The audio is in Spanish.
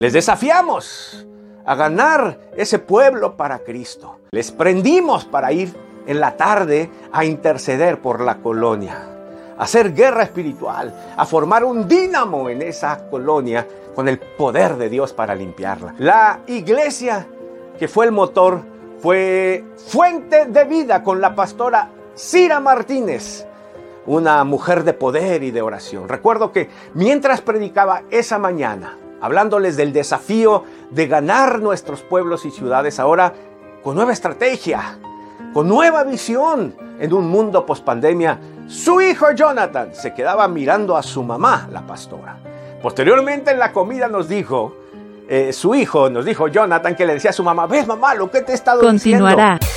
Les desafiamos a ganar ese pueblo para Cristo. Les prendimos para ir en la tarde a interceder por la colonia, a hacer guerra espiritual, a formar un dínamo en esa colonia con el poder de Dios para limpiarla. La iglesia que fue el motor fue fuente de vida con la pastora Cira Martínez, una mujer de poder y de oración. Recuerdo que mientras predicaba esa mañana, hablándoles del desafío de ganar nuestros pueblos y ciudades ahora con nueva estrategia, con nueva visión en un mundo pospandemia, su hijo Jonathan se quedaba mirando a su mamá, la pastora. Posteriormente en la comida nos dijo, eh, su hijo nos dijo Jonathan que le decía a su mamá, ves mamá lo que te he estado Continuará. diciendo.